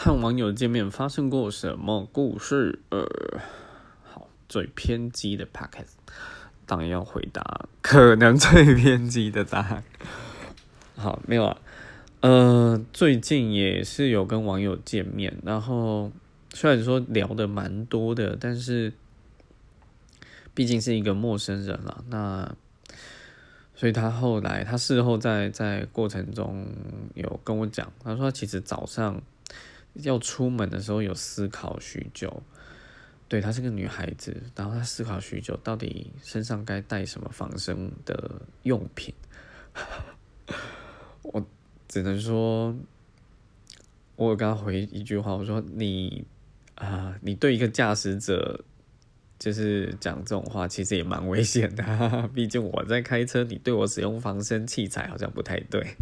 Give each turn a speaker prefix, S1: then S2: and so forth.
S1: 和网友见面发生过什么故事？呃，好，最偏激的 podcast，当然要回答可能最偏激的答案。好，没有啊。呃，最近也是有跟网友见面，然后虽然说聊的蛮多的，但是毕竟是一个陌生人了，那。所以他后来，他事后在在过程中有跟我讲，他说其实早上要出门的时候有思考许久，对她是个女孩子，然后她思考许久，到底身上该带什么防身的用品。我只能说，我跟她回一句话，我说你啊，你对一个驾驶者。就是讲这种话，其实也蛮危险的。毕竟我在开车，你对我使用防身器材好像不太对。